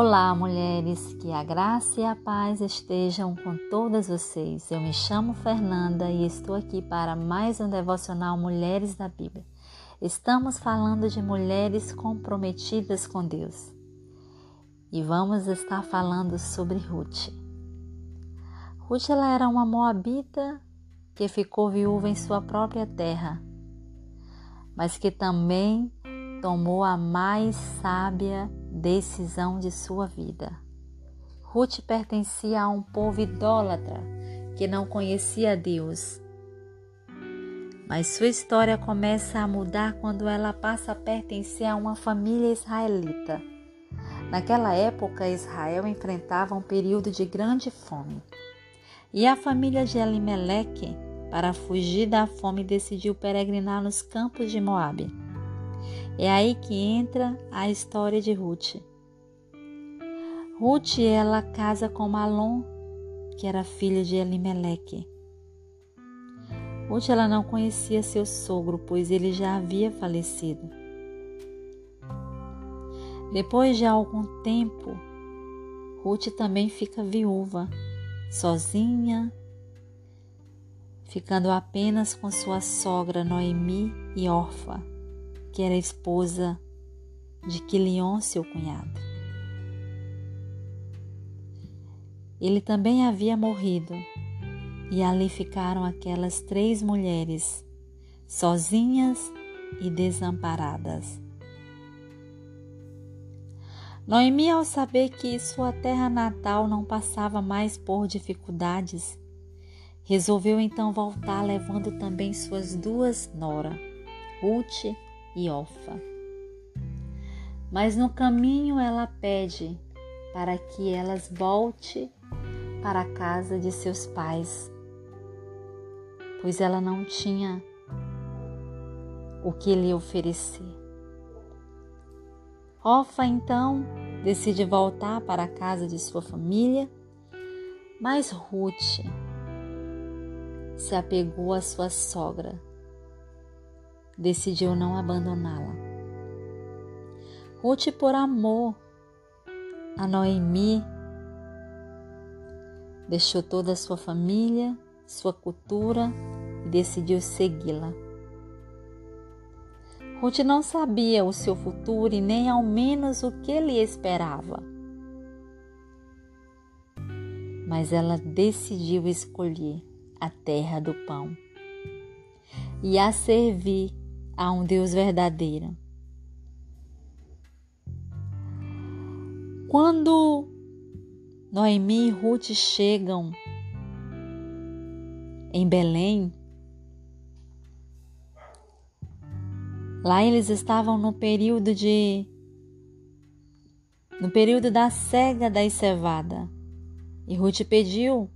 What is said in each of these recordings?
Olá, mulheres, que a graça e a paz estejam com todas vocês. Eu me chamo Fernanda e estou aqui para mais um devocional Mulheres da Bíblia. Estamos falando de mulheres comprometidas com Deus e vamos estar falando sobre Ruth. Ruth ela era uma moabita que ficou viúva em sua própria terra, mas que também tomou a mais sábia decisão de sua vida. Ruth pertencia a um povo idólatra que não conhecia Deus. Mas sua história começa a mudar quando ela passa a pertencer a uma família israelita. Naquela época, Israel enfrentava um período de grande fome. E a família de Elimeleque, para fugir da fome, decidiu peregrinar nos campos de Moabe. É aí que entra a história de Ruth. Ruth ela casa com Malom, que era filha de Elimeleque. Ruth ela não conhecia seu sogro, pois ele já havia falecido. Depois de algum tempo, Ruth também fica viúva sozinha, ficando apenas com sua sogra Noemi e Orfa, que era esposa de Quilion, seu cunhado. Ele também havia morrido, e ali ficaram aquelas três mulheres, sozinhas e desamparadas. Noemi, ao saber que sua terra natal não passava mais por dificuldades, resolveu então voltar, levando também suas duas noras, Ruth e Ofa. Mas no caminho ela pede para que elas volte para a casa de seus pais, pois ela não tinha o que lhe oferecer. Ofa então decide voltar para a casa de sua família, mas Ruth se apegou à sua sogra, decidiu não abandoná-la. Ruth, por amor a Noemi, deixou toda a sua família, sua cultura e decidiu segui-la. Ruth não sabia o seu futuro e nem ao menos o que lhe esperava. Mas ela decidiu escolher a terra do pão e a servir a um Deus verdadeiro. Quando Noemi e Ruth chegam em Belém, Lá eles estavam no período de no período da cega da cevada. E Ruth pediu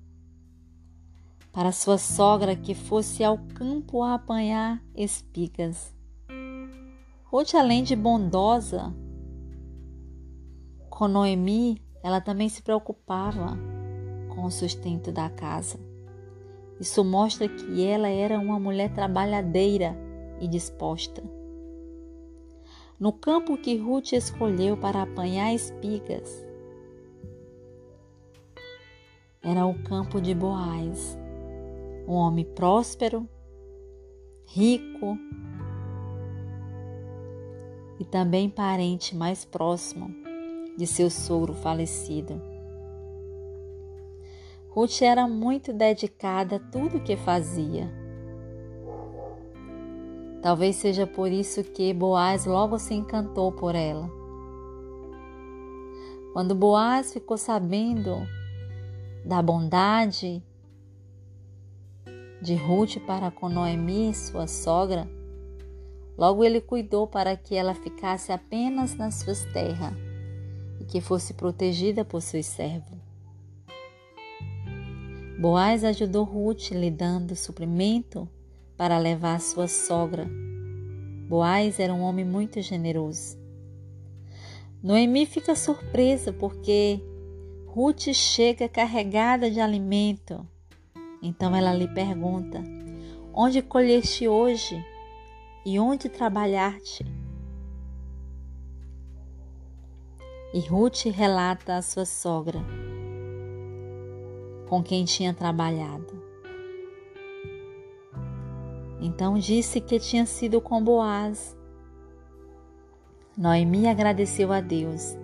para sua sogra que fosse ao campo a apanhar espigas. Ruth, além de bondosa com Noemi, ela também se preocupava com o sustento da casa. Isso mostra que ela era uma mulher trabalhadeira e disposta. No campo que Ruth escolheu para apanhar espigas, era o campo de Boaz, um homem próspero, rico e também parente mais próximo de seu sogro falecido. Ruth era muito dedicada a tudo que fazia Talvez seja por isso que Boaz logo se encantou por ela. Quando Boaz ficou sabendo da bondade de Ruth para com Noemi, sua sogra, logo ele cuidou para que ela ficasse apenas nas suas terras e que fosse protegida por seus servos. Boaz ajudou Ruth lhe dando suprimento para levar sua sogra. Boaz era um homem muito generoso. Noemi fica surpresa porque Ruth chega carregada de alimento. Então ela lhe pergunta: Onde colheste hoje e onde trabalhaste? E Ruth relata a sua sogra, com quem tinha trabalhado. Então disse que tinha sido com Boaz. Noemi agradeceu a Deus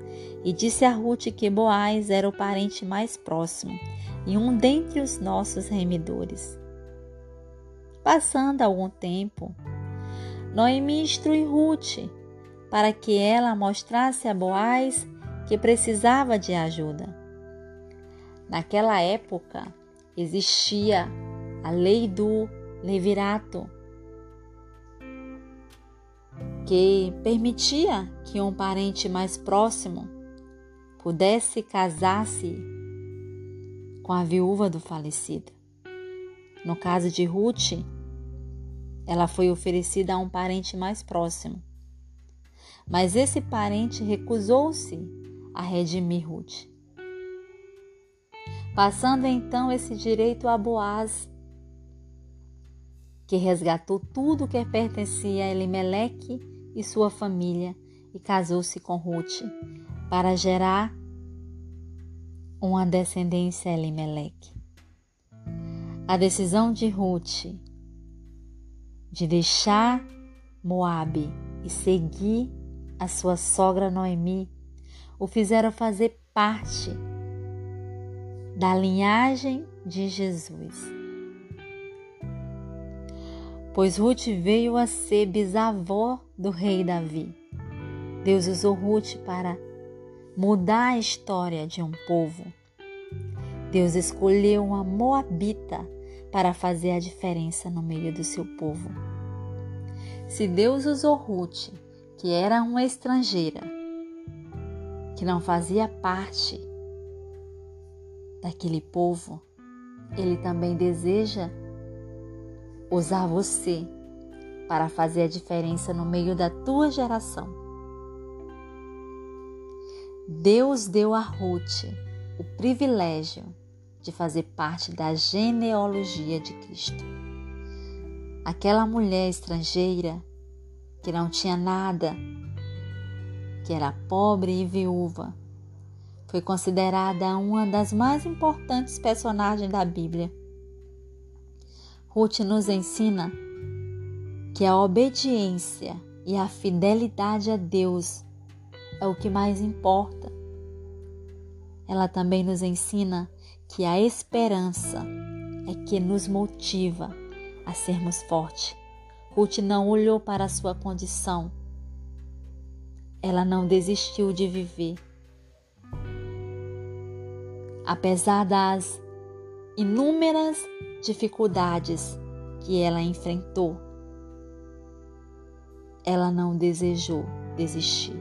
e disse a Ruth que Boaz era o parente mais próximo e um dentre os nossos remidores. Passando algum tempo, Noemi instrui Ruth para que ela mostrasse a Boaz que precisava de ajuda. Naquela época existia a lei do levirato, que permitia que um parente mais próximo pudesse casar-se com a viúva do falecido. No caso de Ruth, ela foi oferecida a um parente mais próximo. Mas esse parente recusou-se a redimir Ruth. Passando então esse direito a Boaz, que resgatou tudo que pertencia a Elimeleque e sua família e casou-se com Ruth para gerar uma descendência a Elimeleque. A decisão de Ruth de deixar Moabe e seguir a sua sogra Noemi o fizeram fazer parte da linhagem de Jesus pois Ruth veio a ser bisavó do rei Davi. Deus usou Ruth para mudar a história de um povo. Deus escolheu uma moabita para fazer a diferença no meio do seu povo. Se Deus usou Ruth, que era uma estrangeira, que não fazia parte daquele povo, Ele também deseja usar você para fazer a diferença no meio da tua geração. Deus deu a Ruth o privilégio de fazer parte da genealogia de Cristo. Aquela mulher estrangeira que não tinha nada, que era pobre e viúva, foi considerada uma das mais importantes personagens da Bíblia Ruth nos ensina que a obediência e a fidelidade a Deus é o que mais importa. Ela também nos ensina que a esperança é que nos motiva a sermos fortes. Ruth não olhou para a sua condição. Ela não desistiu de viver. Apesar das inúmeras dificuldades que ela enfrentou, ela não desejou desistir.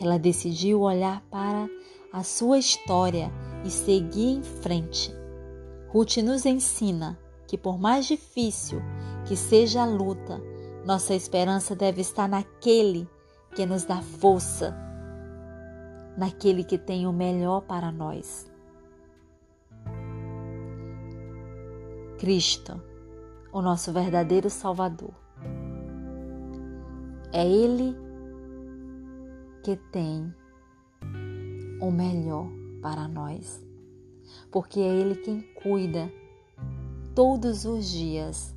Ela decidiu olhar para a sua história e seguir em frente. Ruth nos ensina que, por mais difícil que seja a luta, nossa esperança deve estar naquele que nos dá força, naquele que tem o melhor para nós. Cristo, o nosso verdadeiro Salvador. É Ele que tem o melhor para nós, porque é Ele quem cuida todos os dias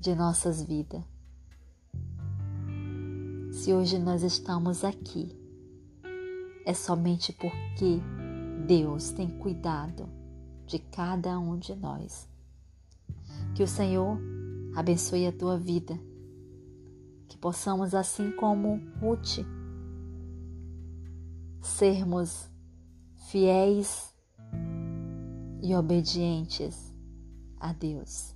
de nossas vidas. Se hoje nós estamos aqui, é somente porque Deus tem cuidado de cada um de nós. Que o Senhor abençoe a tua vida, que possamos, assim como Ruth, sermos fiéis e obedientes a Deus.